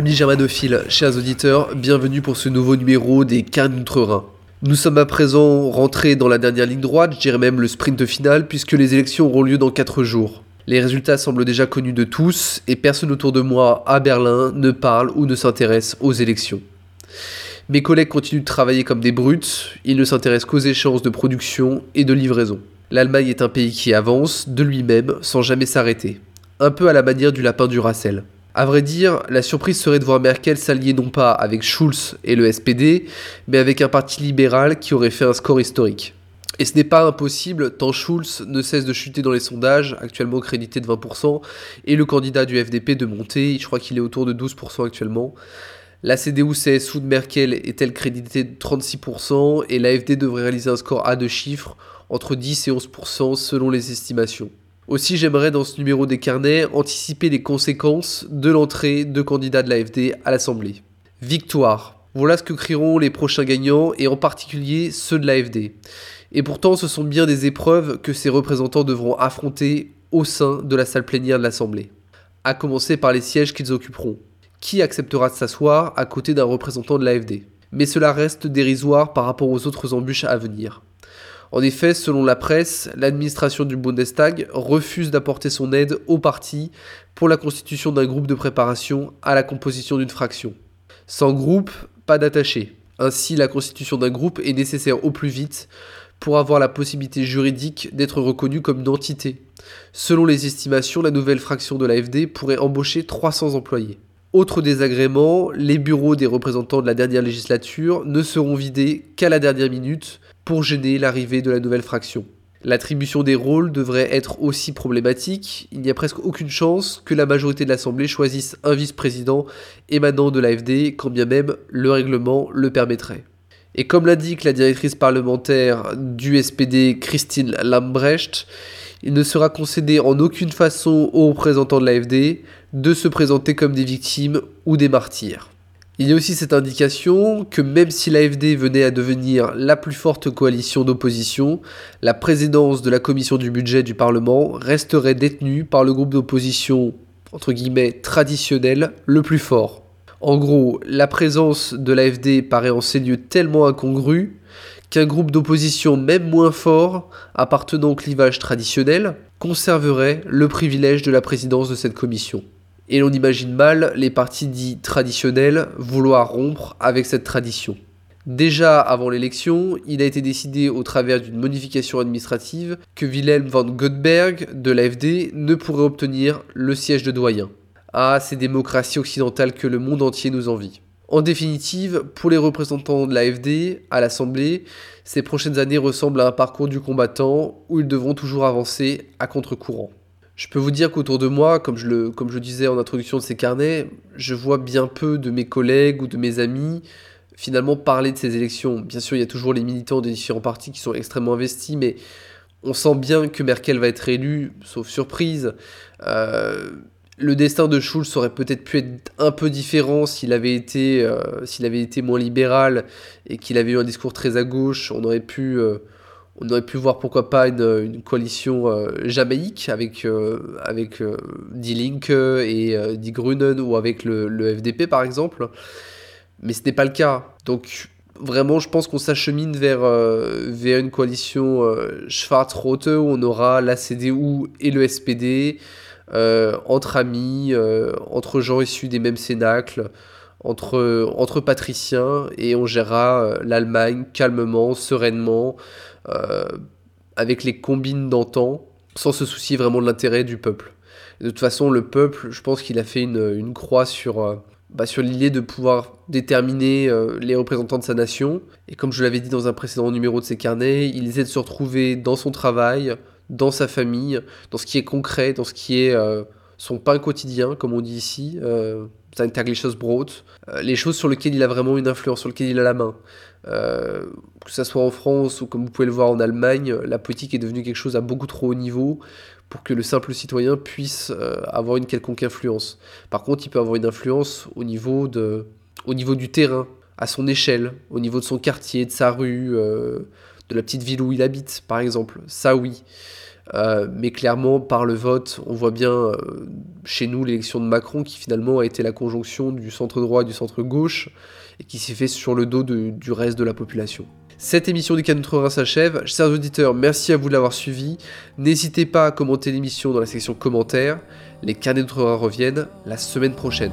Amis germanophiles, chers auditeurs, bienvenue pour ce nouveau numéro des Carnes d'Outre-Rhin. Nous sommes à présent rentrés dans la dernière ligne droite, je dirais même le sprint final, puisque les élections auront lieu dans 4 jours. Les résultats semblent déjà connus de tous, et personne autour de moi à Berlin ne parle ou ne s'intéresse aux élections. Mes collègues continuent de travailler comme des brutes, ils ne s'intéressent qu'aux échéances de production et de livraison. L'Allemagne est un pays qui avance de lui-même sans jamais s'arrêter, un peu à la manière du lapin du Racel. À vrai dire, la surprise serait de voir Merkel s'allier non pas avec Schulz et le SPD, mais avec un parti libéral qui aurait fait un score historique. Et ce n'est pas impossible tant Schulz ne cesse de chuter dans les sondages, actuellement crédité de 20%, et le candidat du FDP de monter, je crois qu'il est autour de 12% actuellement. La CDU-CSU de Merkel est-elle créditée de 36% et l'AFD devrait réaliser un score à deux chiffres, entre 10 et 11% selon les estimations. Aussi, j'aimerais dans ce numéro des carnets anticiper les conséquences de l'entrée de candidats de l'AFD à l'Assemblée. Victoire. Voilà ce que crieront les prochains gagnants et en particulier ceux de l'AFD. Et pourtant, ce sont bien des épreuves que ces représentants devront affronter au sein de la salle plénière de l'Assemblée. À commencer par les sièges qu'ils occuperont. Qui acceptera de s'asseoir à côté d'un représentant de l'AFD Mais cela reste dérisoire par rapport aux autres embûches à venir. En effet, selon la presse, l'administration du Bundestag refuse d'apporter son aide au parti pour la constitution d'un groupe de préparation à la composition d'une fraction. Sans groupe, pas d'attaché. Ainsi, la constitution d'un groupe est nécessaire au plus vite pour avoir la possibilité juridique d'être reconnue comme une entité. Selon les estimations, la nouvelle fraction de l'AFD pourrait embaucher 300 employés. Autre désagrément, les bureaux des représentants de la dernière législature ne seront vidés qu'à la dernière minute pour gêner l'arrivée de la nouvelle fraction. L'attribution des rôles devrait être aussi problématique. Il n'y a presque aucune chance que la majorité de l'Assemblée choisisse un vice-président émanant de l'AFD, quand bien même le règlement le permettrait. Et comme l'indique la directrice parlementaire du SPD Christine Lambrecht, il ne sera concédé en aucune façon aux représentants de l'AFD de se présenter comme des victimes ou des martyrs. Il y a aussi cette indication que même si l'AFD venait à devenir la plus forte coalition d'opposition, la présidence de la commission du budget du Parlement resterait détenue par le groupe d'opposition traditionnel le plus fort. En gros, la présence de l'AFD paraît en ces lieux tellement incongrue qu'un groupe d'opposition même moins fort, appartenant au clivage traditionnel, conserverait le privilège de la présidence de cette commission. Et l'on imagine mal les partis dits traditionnels vouloir rompre avec cette tradition. Déjà avant l'élection, il a été décidé au travers d'une modification administrative que Wilhelm van Gottberg de l'AFD ne pourrait obtenir le siège de doyen. Ah, ces démocraties occidentales que le monde entier nous envie. En définitive, pour les représentants de l'AFD à l'Assemblée, ces prochaines années ressemblent à un parcours du combattant où ils devront toujours avancer à contre-courant. Je peux vous dire qu'autour de moi, comme je, le, disais en introduction de ces carnets, je vois bien peu de mes collègues ou de mes amis finalement parler de ces élections. Bien sûr, il y a toujours les militants des différents partis qui sont extrêmement investis, mais on sent bien que Merkel va être élue, sauf surprise. Euh, le destin de Schulz aurait peut-être pu être un peu différent s'il avait été, euh, s'il avait été moins libéral et qu'il avait eu un discours très à gauche. On aurait pu euh, on aurait pu voir pourquoi pas une, coalition euh, jamaïque avec, euh, avec euh, Die Linke et Die Grünen ou avec le, FDP par exemple. Mais ce n'est pas le cas. Donc vraiment, je pense qu'on s'achemine vers, vers une coalition Schwarz-Rote où on aura la CDU et le SPD entre amis, entre gens issus des mêmes cénacles. Entre, entre patriciens et on gérera l'Allemagne calmement, sereinement, euh, avec les combines d'antan, sans se soucier vraiment de l'intérêt du peuple. de toute façon, le peuple, je pense qu'il a fait une, croix sur, euh, bah, sur l'idée de pouvoir déterminer euh, les représentants de sa nation. Et comme je l'avais dit dans un précédent numéro de ses carnets, il essaie de se retrouver dans son travail, dans sa famille, dans ce qui est concret, dans ce qui est son pain quotidien, comme on dit ici, sein Tagliatosbrot, euh, les choses sur lesquelles il a vraiment une influence, sur lesquelles il a la main. Euh, que ce soit en France ou comme vous pouvez le voir en Allemagne, la politique est devenue quelque chose à beaucoup trop haut niveau pour que le simple citoyen puisse euh, avoir une quelconque influence. Par contre, il peut avoir une influence au niveau, de, au niveau du terrain, à son échelle, au niveau de son quartier, de sa rue, euh, de la petite ville où il habite, par exemple. Ça, oui. Euh, mais clairement, par le vote, on voit bien euh, chez nous l'élection de Macron qui finalement a été la conjonction du centre droit et du centre gauche et qui s'est fait sur le dos du reste de la population. Cette émission du Canon Rhin s'achève. Chers auditeurs, merci à vous de l'avoir suivi. N'hésitez pas à commenter l'émission dans la section commentaires. Les Carnets de Rhin reviennent la semaine prochaine.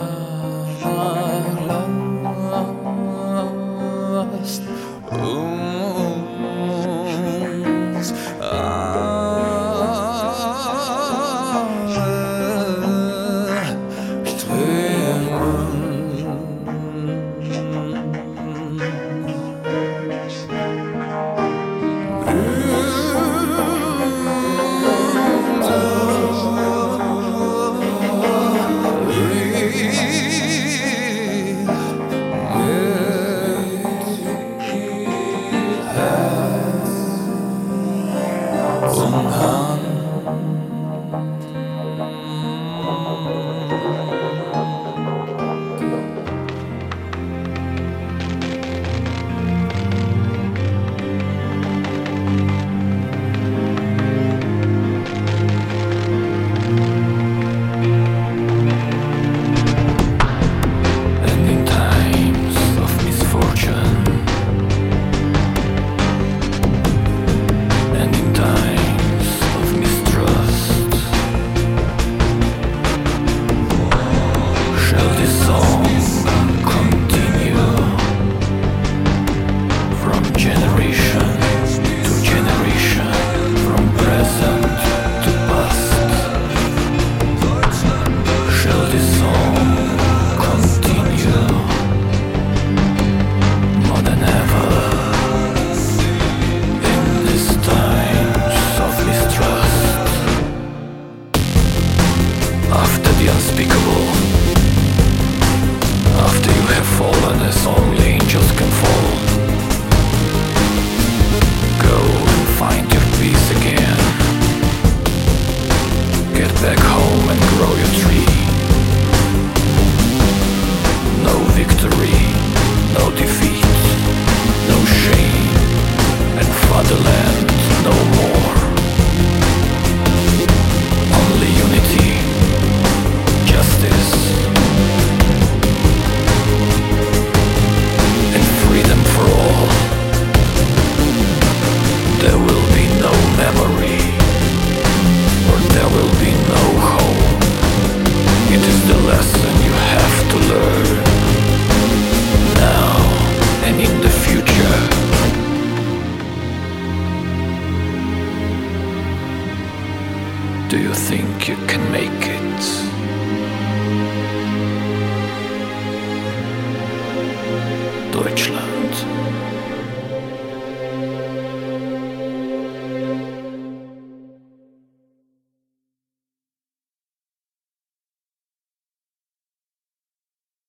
angels can fall,